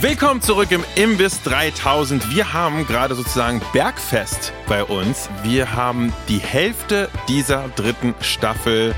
Willkommen zurück im Imbiss 3000. Wir haben gerade sozusagen Bergfest bei uns. Wir haben die Hälfte dieser dritten Staffel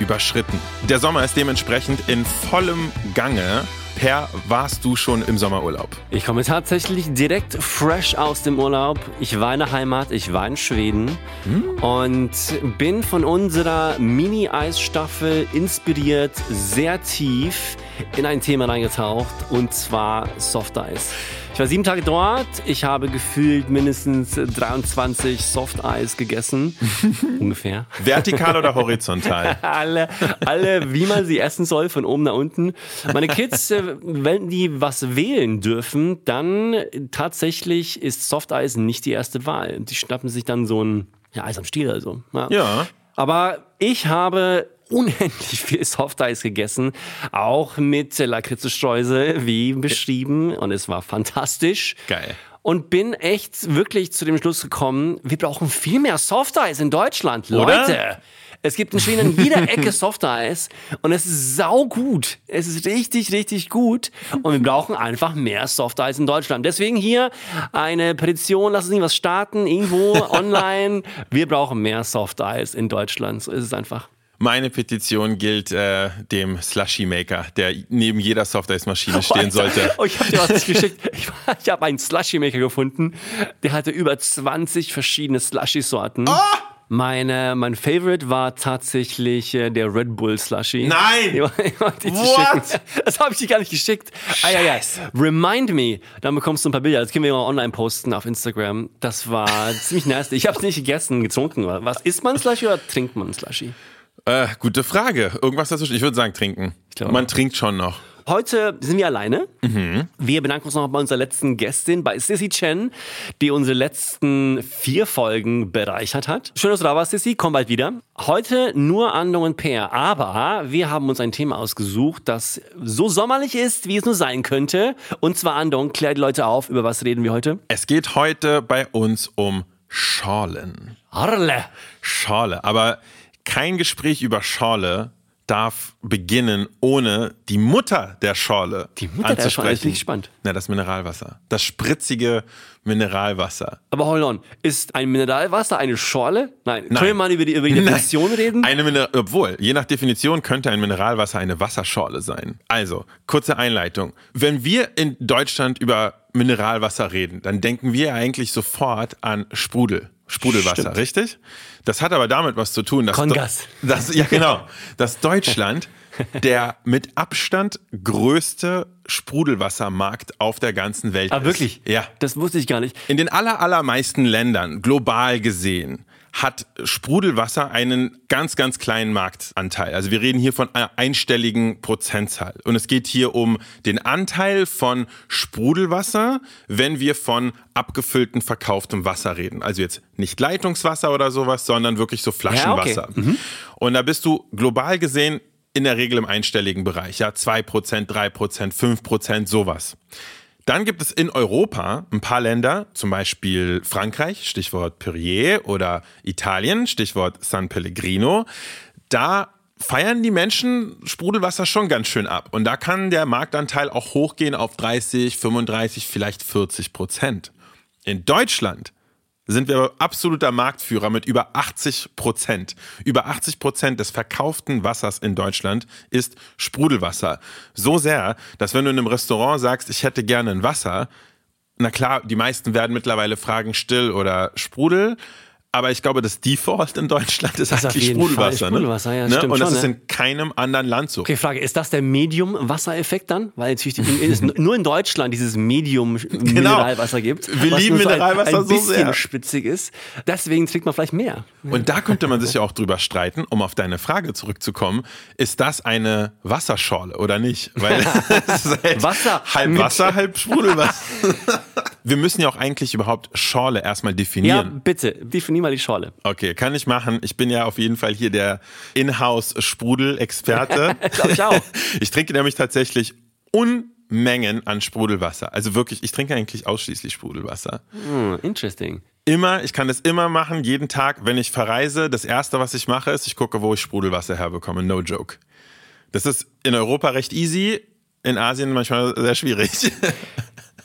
überschritten. Der Sommer ist dementsprechend in vollem Gange. Per, warst du schon im Sommerurlaub? Ich komme tatsächlich direkt fresh aus dem Urlaub. Ich war in der Heimat, ich war in Schweden hm? und bin von unserer Mini-Eis-Staffel inspiriert, sehr tief in ein Thema reingetaucht und zwar Soft Eis. Ich war sieben Tage dort. Ich habe gefühlt mindestens 23 Soft Eis gegessen. Ungefähr. Vertikal oder horizontal? alle, alle, wie man sie essen soll, von oben nach unten. Meine Kids, äh, wenn die was wählen dürfen, dann tatsächlich ist Soft Eis nicht die erste Wahl. Die schnappen sich dann so ein ja, Eis am Stiel also. Ja. ja. Aber ich habe unendlich viel Softeis gegessen, auch mit Lakritzestreusel, wie beschrieben. Und es war fantastisch. Geil. Und bin echt wirklich zu dem Schluss gekommen, wir brauchen viel mehr Softeis in Deutschland. Leute, es gibt in Schweden in jeder Ecke Softeis und es ist saugut. Es ist richtig, richtig gut und wir brauchen einfach mehr Softeis in Deutschland. Deswegen hier eine Petition, lass uns nicht was starten, irgendwo online. Wir brauchen mehr Softeis in Deutschland. So ist es einfach. Meine Petition gilt äh, dem Slushy Maker, der neben jeder Softice-Maschine stehen oh, sollte. Oh, ich habe dir was geschickt. Ich, ich habe einen Slushy Maker gefunden, der hatte über 20 verschiedene Slushy-Sorten. Oh! Meine, mein Favorite war tatsächlich äh, der Red Bull Slushy. Nein! What? Das habe ich dir gar nicht geschickt. Ah, ja, ja. Remind me. Dann bekommst du ein paar Bilder. Das können wir mal online posten auf Instagram. Das war ziemlich nasty. Ich habe es nicht gegessen, getrunken. Was isst man Slushy oder trinkt man Slushy? Äh, gute Frage. Irgendwas dazwischen. Ich würde sagen, trinken. Man trinkt schon noch. Heute sind wir alleine. Mhm. Wir bedanken uns noch bei unserer letzten Gästin, bei Sissy Chen, die unsere letzten vier Folgen bereichert hat. Schön, dass du da warst, Sissy. Komm bald wieder. Heute nur Andong und Peer. Aber wir haben uns ein Thema ausgesucht, das so sommerlich ist, wie es nur sein könnte. Und zwar, Andong, klär die Leute auf. Über was reden wir heute? Es geht heute bei uns um Schorlen. Arle. Schorle. Aber kein Gespräch über Schorle darf beginnen, ohne die Mutter der Schorle Die Mutter der Schorle, ist nicht spannend. Na, das Mineralwasser. Das spritzige Mineralwasser. Aber hold on, ist ein Mineralwasser eine Schorle? Nein. Nein. Können wir mal über die, über die Definition Nein. reden? Eine Miner Obwohl, je nach Definition könnte ein Mineralwasser eine Wasserschorle sein. Also, kurze Einleitung. Wenn wir in Deutschland über Mineralwasser reden, dann denken wir eigentlich sofort an Sprudel. Sprudelwasser, Stimmt. richtig? Das hat aber damit was zu tun, dass, Kongas. dass ja genau, dass Deutschland der mit Abstand größte Sprudelwassermarkt auf der ganzen Welt ah, ist. Ah, wirklich? Ja. Das wusste ich gar nicht. In den aller, allermeisten Ländern, global gesehen, hat Sprudelwasser einen ganz, ganz kleinen Marktanteil. Also wir reden hier von einer einstelligen Prozentzahl. Und es geht hier um den Anteil von Sprudelwasser, wenn wir von abgefülltem, verkauftem Wasser reden. Also jetzt nicht Leitungswasser oder sowas, sondern wirklich so Flaschenwasser. Ja, okay. mhm. Und da bist du global gesehen in der Regel im einstelligen Bereich. Ja, 2%, 3%, 5%, sowas. Dann gibt es in Europa ein paar Länder, zum Beispiel Frankreich, Stichwort Perrier, oder Italien, Stichwort San Pellegrino. Da feiern die Menschen Sprudelwasser schon ganz schön ab. Und da kann der Marktanteil auch hochgehen auf 30, 35, vielleicht 40 Prozent. In Deutschland sind wir absoluter Marktführer mit über 80 Prozent. Über 80 Prozent des verkauften Wassers in Deutschland ist Sprudelwasser. So sehr, dass wenn du in einem Restaurant sagst, ich hätte gerne ein Wasser, na klar, die meisten werden mittlerweile fragen still oder Sprudel. Aber ich glaube, das Default in Deutschland ist, Das eigentlich Sprudelwasser. Sprudelwasser, ja, ne? stimmt Und das schon, ist ne? in keinem anderen Land so. Okay, Frage, ist das der Medium-Wassereffekt dann? Weil natürlich ist nur in Deutschland dieses Medium-Mineralwasser gibt. Wir lieben so Mineralwasser ein, ein so bisschen sehr. spitzig ist. Deswegen trinkt man vielleicht mehr. Und da könnte man sich ja auch drüber streiten, um auf deine Frage zurückzukommen. Ist das eine Wasserschorle oder nicht? Weil es ist halt Wasser halb Wasser, halb Sprudelwasser. Wir müssen ja auch eigentlich überhaupt Schorle erstmal Ja, definieren. bitte, definier mal die Schorle. Okay, kann ich machen. Ich bin ja auf jeden Fall hier der Inhouse-Sprudel-Experte. Glaub ich auch. Ich trinke nämlich tatsächlich Unmengen an Sprudelwasser. Also wirklich, ich trinke eigentlich ausschließlich Sprudelwasser. Hm, interesting. Immer, ich kann das immer machen, jeden Tag, wenn ich verreise. Das erste, was ich mache, ist, ich gucke, wo ich Sprudelwasser herbekomme. No joke. Das ist in Europa recht easy, in Asien manchmal sehr schwierig.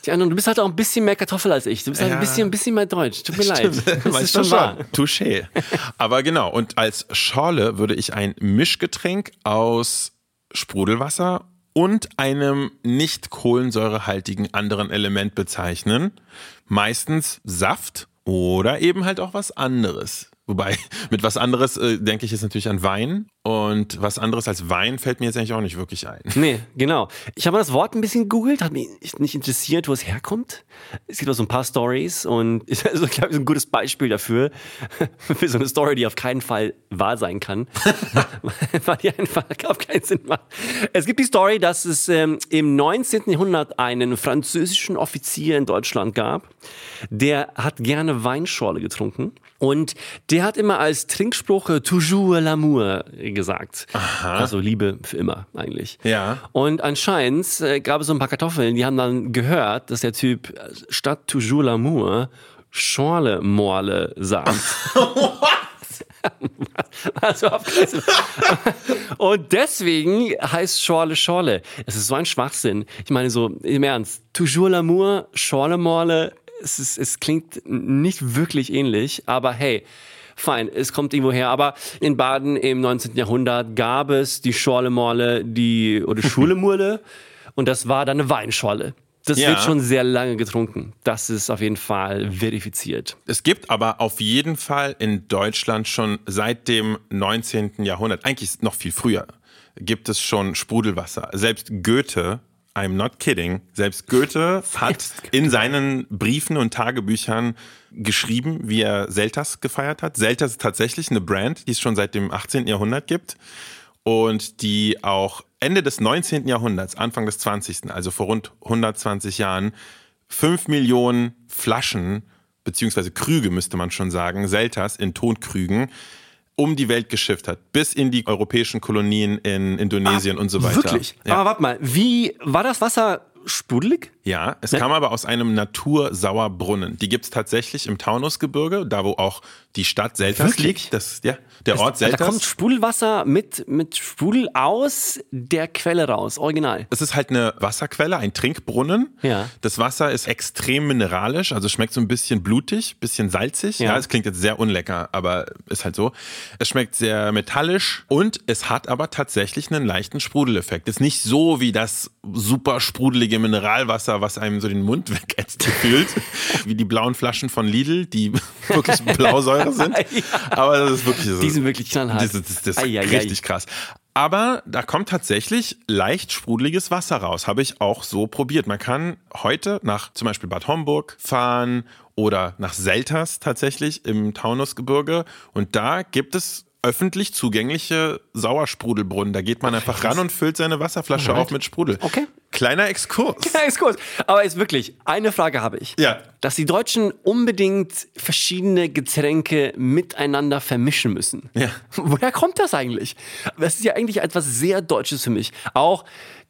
Tja, und du bist halt auch ein bisschen mehr Kartoffel als ich. Du bist halt ein bisschen, ein bisschen mehr deutsch. Tut mir leid. Das Weißt ist schon wahr. Touché. Aber genau, und als Schorle würde ich ein Mischgetränk aus Sprudelwasser und einem nicht kohlensäurehaltigen anderen Element bezeichnen. Meistens Saft oder eben halt auch was anderes. Wobei, mit was anderes äh, denke ich jetzt natürlich an Wein. Und was anderes als Wein fällt mir jetzt eigentlich auch nicht wirklich ein. Nee, genau. Ich habe mal das Wort ein bisschen gegoogelt, hat mich nicht interessiert, wo es herkommt. Es gibt auch so ein paar Stories und ist also, glaube ich, ein gutes Beispiel dafür, für so eine Story, die auf keinen Fall wahr sein kann, weil die einfach auf keinen Sinn macht. Es gibt die Story, dass es ähm, im 19. Jahrhundert einen französischen Offizier in Deutschland gab, der hat gerne Weinschorle getrunken und der hat immer als Trinkspruch äh, toujours l'amour gesagt. Also Liebe für immer eigentlich. Ja. Und anscheinend äh, gab es so ein paar Kartoffeln, die haben dann gehört, dass der Typ äh, statt toujours l'amour Schorle Morle sagt. also Und deswegen heißt Schorle Schorle. Es ist so ein Schwachsinn. Ich meine so im Ernst, toujours l'amour, Schorle Morle, es, ist, es klingt nicht wirklich ähnlich, aber hey, fein, es kommt irgendwo her. Aber in Baden im 19. Jahrhundert gab es die Schorle Morle, die, oder Schule Murle, und das war dann eine Weinschorle. Das Ja. wird schon sehr lange getrunken. Das ist auf jeden Fall verifiziert. Es gibt aber auf jeden Fall in Deutschland schon seit dem 19. Jahrhundert, eigentlich noch viel früher, gibt es schon Sprudelwasser. Selbst Goethe, I'm not kidding, selbst Goethe hat in seinen Briefen und Tagebüchern geschrieben, wie er Selters gefeiert hat. Selters ist tatsächlich eine Brand, die es schon seit dem 18. Jahrhundert gibt und die auch Ende des 19. Jahrhunderts, Anfang des 20., also vor rund 120 Jahren, 5 Millionen Flaschen, beziehungsweise Krüge müsste man schon sagen, Selters in Tonkrügen, um die Welt geschifft hat, bis in die europäischen Kolonien in Indonesien und so weiter. Wirklich? Ja. Aber warte mal, wie war das Wasser sprudelig? Ja, es kam aber aus einem Natursauerbrunnen. Die gibt's tatsächlich im Taunusgebirge, da wo auch die Stadt Selters Wirklich? liegt. Das, ja, der Ort Da Selters. kommt Sprudelwasser mit, mit Sprudel aus der Quelle raus, original. Es ist halt eine Wasserquelle, ein Trinkbrunnen. Ja. Das Wasser ist extrem mineralisch, also schmeckt so ein bisschen blutig, bisschen salzig. Ja. Ja, es klingt jetzt sehr unlecker, aber ist halt so. Es schmeckt sehr metallisch und es hat aber tatsächlich einen leichten Sprudeleffekt. Ist nicht so wie das super sprudelige Mineralwasser, was einem so den Mund wegätzt fühlt, wie die blauen Flaschen von Lidl, die wirklich Blausäure sind. Aber das ist wirklich so. Die sind wirklich knallhart. Das, das, das ist ei. richtig krass. Aber da kommt tatsächlich leicht sprudeliges Wasser raus. Habe ich auch so probiert. Man kann heute nach zum Beispiel Bad Homburg fahren oder nach Selters tatsächlich im Taunusgebirge. Und da gibt es öffentlich zugängliche Sauersprudelbrunnen. Da geht man einfach ran und füllt seine Wasserflasche auf mit Sprudel. Okay. Kleiner Exkurs. Ist gut. Aber jetzt wirklich, eine Frage habe ich. Ja. Dass die Deutschen unbedingt verschiedene Getränke miteinander vermischen müssen. Ja. Woher kommt das eigentlich? Das ist ja eigentlich etwas sehr Deutsches für mich. Auch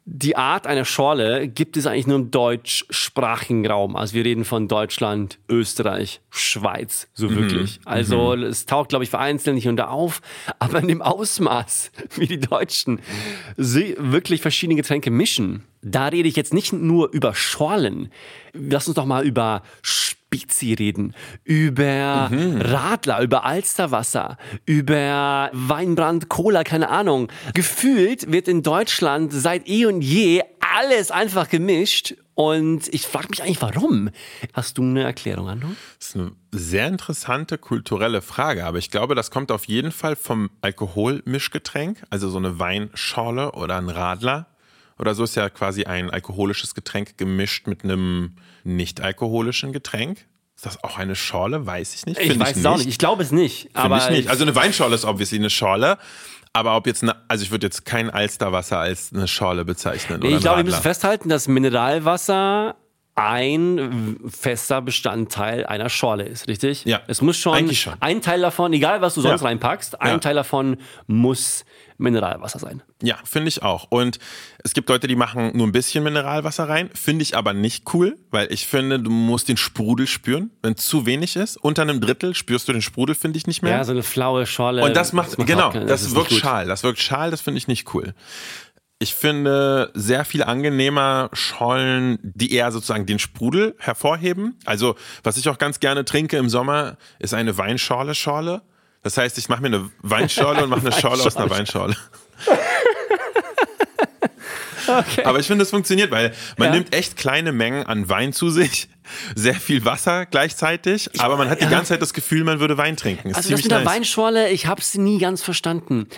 die Art einer Schorle gibt es eigentlich nur im deutschsprachigen Raum. Also wir reden von Deutschland, Österreich, Schweiz, so wirklich. Also es taucht, glaube ich, vereinzelt nicht unter auf, aber in dem Ausmaß, wie die Deutschen sie wirklich verschiedene Getränke mischen, da rede ich jetzt nicht nur über Schorlen. Lass uns doch mal über Spezi reden, über Radler, über Alsterwasser, über Weinbrand, Cola, keine Ahnung. Gefühlt wird in Deutschland seit eh und je alles einfach gemischt. Und ich frage mich eigentlich, warum? Hast du eine Erklärung, Andro? Das ist eine sehr interessante kulturelle Frage, aber ich glaube, das kommt auf jeden Fall vom Alkoholmischgetränk, also so eine Weinschorle oder ein Radler. Oder so ist ja quasi ein alkoholisches Getränk gemischt mit einem nicht alkoholischen Getränk. Ist das auch eine Schorle? Weiß ich nicht. Ich Find weiß es auch nicht. Ich glaube es nicht. Aber ich nicht. Also eine Weinschorle ist obviously eine Schorle. Aber ob jetzt eine, also ich würde jetzt kein Alsterwasser als eine Schorle bezeichnen. Oder ich glaube, wir müssen festhalten, dass Mineralwasser ein fester Bestandteil einer Schorle ist, richtig? Ja, Es muss schon, eigentlich schon. ein Teil davon, egal was du sonst Ja. reinpackst, ein Ja. Teil davon muss Mineralwasser sein. Ja, finde ich auch. Und es gibt Leute, die machen nur ein bisschen Mineralwasser rein. Finde ich aber nicht cool, weil ich finde, du musst den Sprudel spüren. Wenn zu wenig ist, unter einem Drittel spürst du den Sprudel, finde ich nicht mehr. Ja, so eine flaue Schorle. Und das macht, genau, auch keinen- das, ist wirkt schal. Das wirkt schal, das finde ich nicht cool. Ich finde sehr viel angenehmer Schollen, die eher sozusagen den Sprudel hervorheben. Also, was ich auch ganz gerne trinke im Sommer, ist eine Weinschorle-Schorle. Das heißt, ich mache mir eine Weinschorle und mache eine Schorle aus einer Weinschorle. Aber ich finde, es funktioniert, weil man Ja. nimmt echt kleine Mengen an Wein zu sich, sehr viel Wasser gleichzeitig, aber man hat die ganze Zeit das Gefühl, man würde Wein trinken. Ist Also das mit der nice. Weinschorle, ich habe es nie ganz verstanden.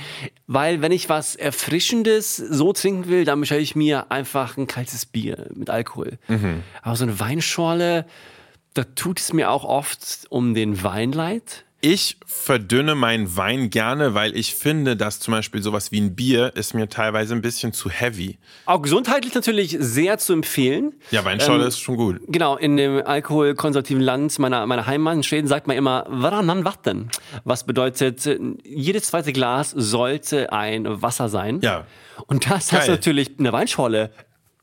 Weil wenn ich was Erfrischendes so trinken will, dann bestelle ich mir einfach ein kaltes Bier mit Alkohol. Mhm. Aber so eine Weinschorle, da tut es mir auch oft um den Wein leid. Ich verdünne meinen Wein gerne, weil ich finde, dass zum Beispiel sowas wie ein Bier ist mir teilweise ein bisschen zu heavy. Auch gesundheitlich natürlich sehr zu empfehlen. Ja, Weinschorle Ähm, ist schon gut. Genau, in dem alkoholkonservativen Land meiner, meiner Heimat in Schweden sagt man immer Varannan Vatten. Was bedeutet, jedes zweite Glas sollte ein Wasser sein. Ja. Und das Geil. hast du natürlich in der Weinschorle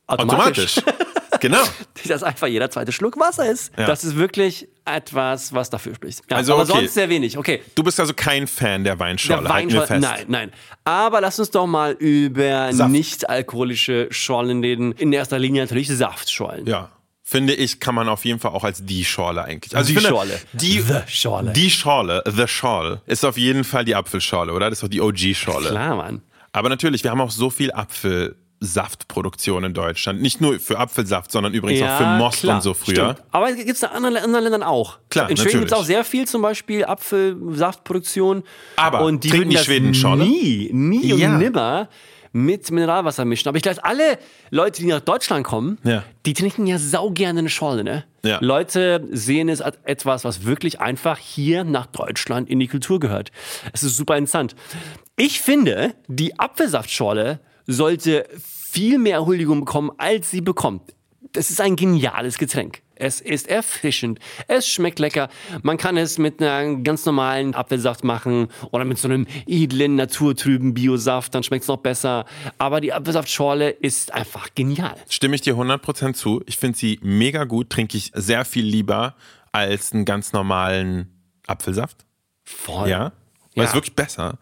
automatisch. Automatisch. genau. dass einfach jeder zweite Schluck Wasser ist. Ja. Das ist wirklich etwas, was dafür spricht. Ja, Also, aber okay. sonst sehr wenig. Okay. Du bist also kein Fan der Weinschorle. Der wir Weinschorle, fest. nein, nein. Aber lass uns doch mal über Saft. nicht-alkoholische Schorlen reden. In erster Linie natürlich Saftschorlen. Ja. Finde ich, kann man auf jeden Fall auch als die Schorle eigentlich. Also Die finde, Schorle. Die The Schorle. Die Schorle, the Schorle, ist auf jeden Fall die Apfelschorle, oder? Das ist doch die OG-Schorle. Klar, Mann. Aber natürlich, wir haben auch so viel Apfelsaftproduktion in Deutschland. Nicht nur für Apfelsaft, sondern übrigens auch für Most klar, und so früher. Stimmt. Aber gibt es in anderen, anderen Ländern auch. Klar, In Schweden gibt es auch sehr viel, zum Beispiel Apfelsaftproduktion. Aber und die trinken die Schweden Schorle? nie, nie Ja. und nimmer mit Mineralwasser mischen. Aber ich glaube, alle Leute, die nach Deutschland kommen, Ja. die trinken ja sau gerne eine Schorle, ne? Ja. Leute sehen es als etwas, was wirklich einfach hier nach Deutschland in die Kultur gehört. Es ist super interessant. Ich finde, die Apfelsaftschorle sollte viel mehr Huldigung bekommen, als sie bekommt. Das ist ein geniales Getränk. Es ist erfrischend. Es schmeckt lecker. Man kann es mit einem ganz normalen Apfelsaft machen oder mit so einem edlen, naturtrüben Biosaft. Dann schmeckt es noch besser. Aber die Apfelsaftschorle ist einfach genial. Stimme ich dir 100% zu. Ich finde sie mega gut, trinke ich sehr viel lieber als einen ganz normalen Apfelsaft. Voll. Ja, weil Ja. es ist wirklich besser.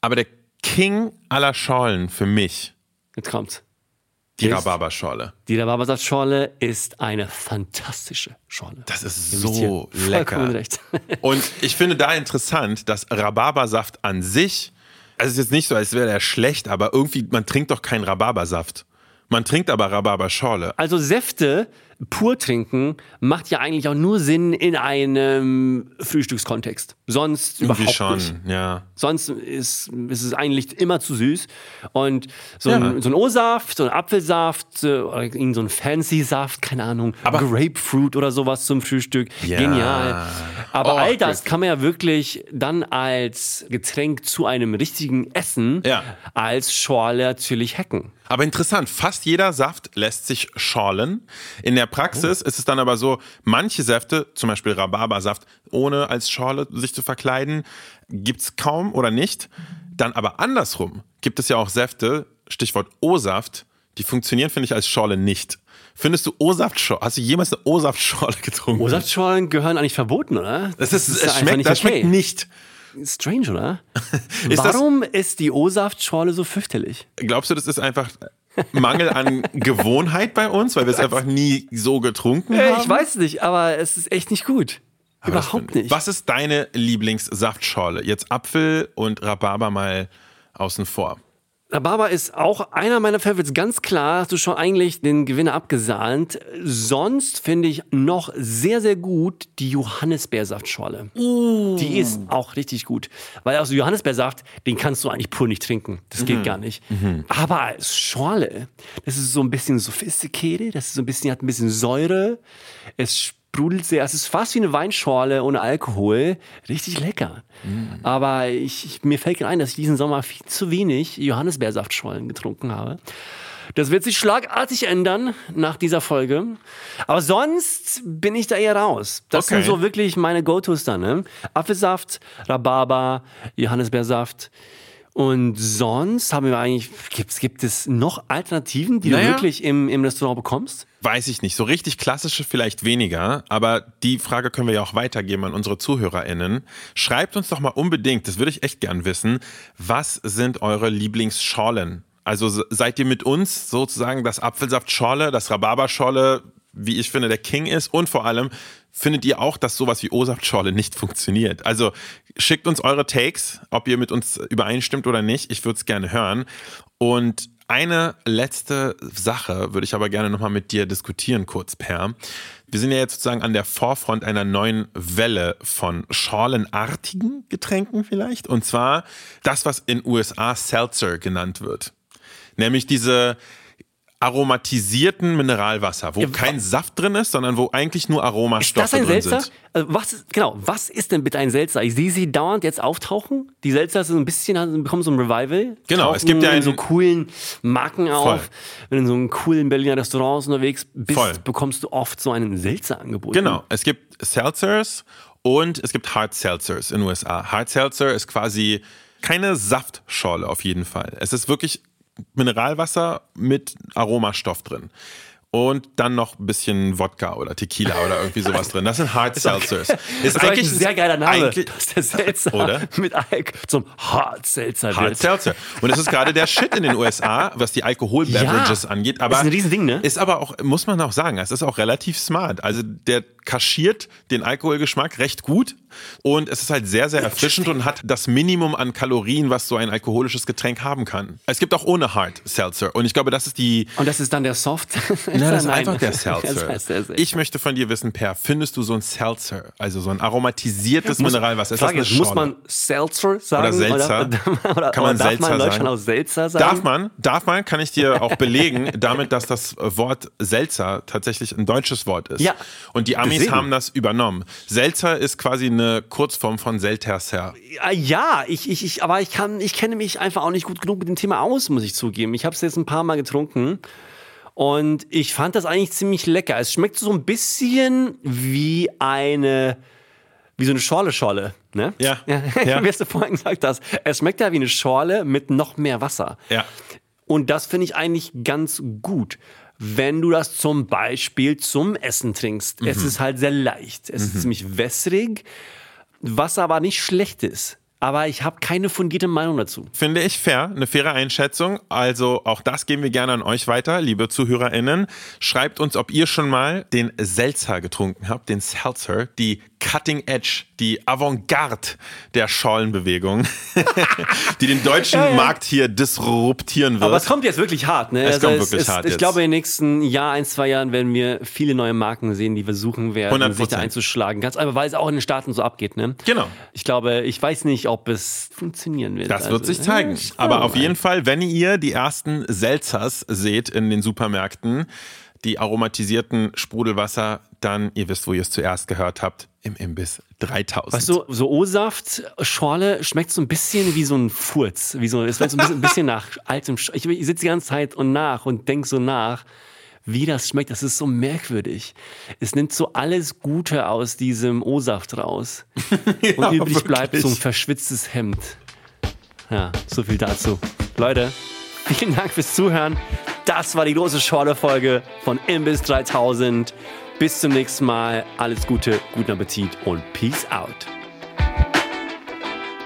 Aber der King aller Schorlen für mich, Jetzt kommt's. die Rhabarberschorle. Die Rhabarbersaftschorle ist eine fantastische Schorle. Das ist dir so lecker. Recht. Und ich finde da interessant, dass Rhabarbersaft an sich, also es ist jetzt nicht so, als wäre der schlecht, aber irgendwie, man trinkt doch keinen Rhabarbersaft. Man trinkt aber Rhabarberschorle. Also Säfte pur trinken macht ja eigentlich auch nur Sinn in einem Frühstückskontext. Sonst Irgendwie überhaupt schon, nicht. ja. Sonst ist, ist es eigentlich immer zu süß. Und so, Ja. ein, so ein O-Saft, so ein Apfelsaft äh, oder irgend so ein Fancy-Saft, keine Ahnung, Aber- Grapefruit oder sowas zum Frühstück. Ja. Genial. Aber Oh, all das kann man ja wirklich dann als Getränk zu einem richtigen Essen Ja. als Schorle natürlich hacken. Aber interessant, fast jeder Saft lässt sich schorlen. In der Praxis ist es dann aber so, manche Säfte, zum Beispiel Rhabarbersaft, ohne als Schorle sich zu verkleiden, gibt's kaum oder nicht. Dann aber andersrum gibt es ja auch Säfte, Stichwort O-Saft, die funktionieren, finde ich, als Schorle nicht. Findest du O-Saft-Schorle? Hast du jemals eine O-Saft-Schorle getrunken? O-Saftschorlen gehören eigentlich verboten, oder? das ist, ja es einfach schmeckt, nicht das schmeckt okay. nicht. Strange, oder? Ist Warum ist die O-Saftschorle so fürchterlich? Glaubst du, das ist einfach Mangel an Gewohnheit bei uns, weil wir es einfach nie so getrunken haben? Ich weiß nicht, aber es ist echt nicht gut. Überhaupt nicht. Was ist deine Lieblingssaftschorle? Jetzt Apfel und Rhabarber mal außen vor. Rhabarber ist auch einer meiner Favorites, ganz klar. Hast du schon eigentlich den Gewinner abgesahnt. Sonst finde ich noch sehr, sehr gut die Johannisbeersaftschorle. Uh. Die ist auch richtig gut. Weil also Johannisbeersaft, den kannst du eigentlich pur nicht trinken. Das mhm. geht gar nicht. Mhm. Aber als Schorle, das ist so ein bisschen sophisticated, das ist so ein bisschen, hat ein bisschen Säure. Es sprudelt sehr. Es ist fast wie eine Weinschorle ohne Alkohol. Richtig lecker. Mm. Aber ich, ich, mir fällt ein, dass ich diesen Sommer viel zu wenig Johannisbeersaftschorlen getrunken habe. Das wird sich schlagartig ändern nach dieser Folge. Aber sonst bin ich da eher raus. Das okay. sind so wirklich meine Go-Tos dann. Ne? Apfelsaft, Rhabarber, Johannisbeersaft. Und sonst haben wir eigentlich, gibt, gibt es noch Alternativen, die naja. du wirklich im, im Restaurant bekommst? Weiß ich nicht. So richtig klassische vielleicht weniger, aber die Frage können wir ja auch weitergeben an unsere ZuhörerInnen. Schreibt uns doch mal unbedingt, das würde ich echt gern wissen, was sind eure Lieblingsschorlen? Also seid ihr mit uns sozusagen das Apfelsaftschorle, das Rhabarberschorle, wie ich finde, der King ist und vor allem findet ihr auch, dass sowas wie O-Saftschorle nicht funktioniert. Also schickt uns eure Takes, ob ihr mit uns übereinstimmt oder nicht. Ich würde es gerne hören. Und eine letzte Sache würde ich aber gerne nochmal mit dir diskutieren, kurz, Per. Wir sind ja jetzt sozusagen an der Vorfront einer neuen Welle von schorlenartigen Getränken vielleicht. Und zwar das, was in USA Seltzer genannt wird. Nämlich diese aromatisierten Mineralwasser, wo ja, kein Saft drin ist, sondern wo eigentlich nur Aromastoffe ist das ein drin Seltzer? sind. Also was, genau, was ist denn bitte ein Seltzer? Ich sehe sie dauernd jetzt auftauchen. Die Seltzer sind ein bisschen, bekommen so ein Revival. Genau, es gibt ja in so coolen Marken auf. Voll. Wenn du in so einem coolen Berliner Restaurants unterwegs bist, voll. bekommst du oft so einen Seltzer angeboten. Genau, es gibt Seltzers und es gibt Hard Seltzers in den USA. Hard Seltzer ist quasi keine Saftschorle auf jeden Fall. Es ist wirklich Mineralwasser mit Aromastoff drin und dann noch ein bisschen Wodka oder Tequila oder irgendwie sowas drin. Das sind Hard Seltzers. Ist, ist eigentlich ein sehr geiler Name. Das ist der Seltzer oder? mit Alk zum Hard Seltzer. Hard Seltzer. Und es ist gerade der Shit in den USA, was die Alkoholbeverages ja, angeht. Aber ist ein Riesending, ne? Ist aber auch, muss man auch sagen, es ist auch relativ smart. Also der kaschiert den Alkoholgeschmack recht gut und es ist halt sehr, sehr erfrischend und hat das Minimum an Kalorien, was so ein alkoholisches Getränk haben kann. Es gibt auch ohne Hard Seltzer und ich glaube, das ist die... Und das ist dann der Soft? Nein, das ist einfach der Seltzer. Das heißt ich möchte von dir wissen, Per, findest du so ein Seltzer, also so ein aromatisiertes muss, Mineralwasser? Ist Frage das muss man Seltzer sagen? Oder Seltzer? Oder, oder, kann man darf Seltzer man in Deutschland sagen? auch Seltzer sagen? Darf man, darf man, kann ich dir auch belegen, damit, dass das Wort Seltzer tatsächlich ein deutsches Wort ist. Ja. Und die Amis Deswegen. haben das übernommen. Seltzer ist quasi eine Kurzform von Selterser. Ja, ich, ich, ich, aber ich kann, ich kenne mich einfach auch nicht gut genug mit dem Thema aus, muss ich zugeben. Ich habe es jetzt ein paar Mal getrunken. Und ich fand das eigentlich ziemlich lecker. Es schmeckt so ein bisschen wie eine, wie so eine Schorle-Schorle. Ne? Ja. ja. ja. Wie hast du vorhin gesagt hast. Es schmeckt ja wie eine Schorle mit noch mehr Wasser. Ja. Und das finde ich eigentlich ganz gut wenn du das zum Beispiel zum Essen trinkst. Mhm. Es ist halt sehr leicht. Es mhm. ist ziemlich wässrig, was aber nicht schlecht ist aber ich habe keine fundierte Meinung dazu. Finde ich fair, eine faire Einschätzung. Also auch das geben wir gerne an euch weiter, liebe ZuhörerInnen. Schreibt uns, ob ihr schon mal den Seltzer getrunken habt, den Seltzer, die Cutting Edge, die Avantgarde der Schorlenbewegung, die den deutschen ja, ja. Markt hier disruptieren wird. Aber es kommt jetzt wirklich hart, ne? Es also kommt es, wirklich es, hart. Ich jetzt. glaube, in den nächsten Jahr, ein, zwei Jahren werden wir viele neue Marken sehen, die versuchen werden, 100%. sich da einzuschlagen. Ganz einfach, weil es auch in den Staaten so abgeht, ne? Genau. Ich glaube, ich weiß nicht, ob es funktionieren wird. Das also, wird sich zeigen. Aber auf jeden Fall, wenn ihr die ersten Seltzers seht in den Supermärkten, die aromatisierten Sprudelwasser, dann, ihr wisst, wo ihr es zuerst gehört habt, im Imbiss 3000. Weißt du, so O-Saft, Schorle schmeckt so ein bisschen wie so ein Furz. Wie so, es schmeckt so ein bisschen, ein bisschen nach altem Sch Ich, ich sitze die ganze Zeit und nach und denke so nach, wie das schmeckt. Das ist so merkwürdig. Es nimmt so alles Gute aus diesem O-Saft raus. ja, und übrig wirklich. bleibt so ein verschwitztes Hemd. Ja, so viel dazu. Leute, vielen Dank fürs Zuhören. Das war die große Schorle-Folge von Imbiss 3000. Bis zum nächsten Mal. Alles Gute, guten Appetit und Peace out.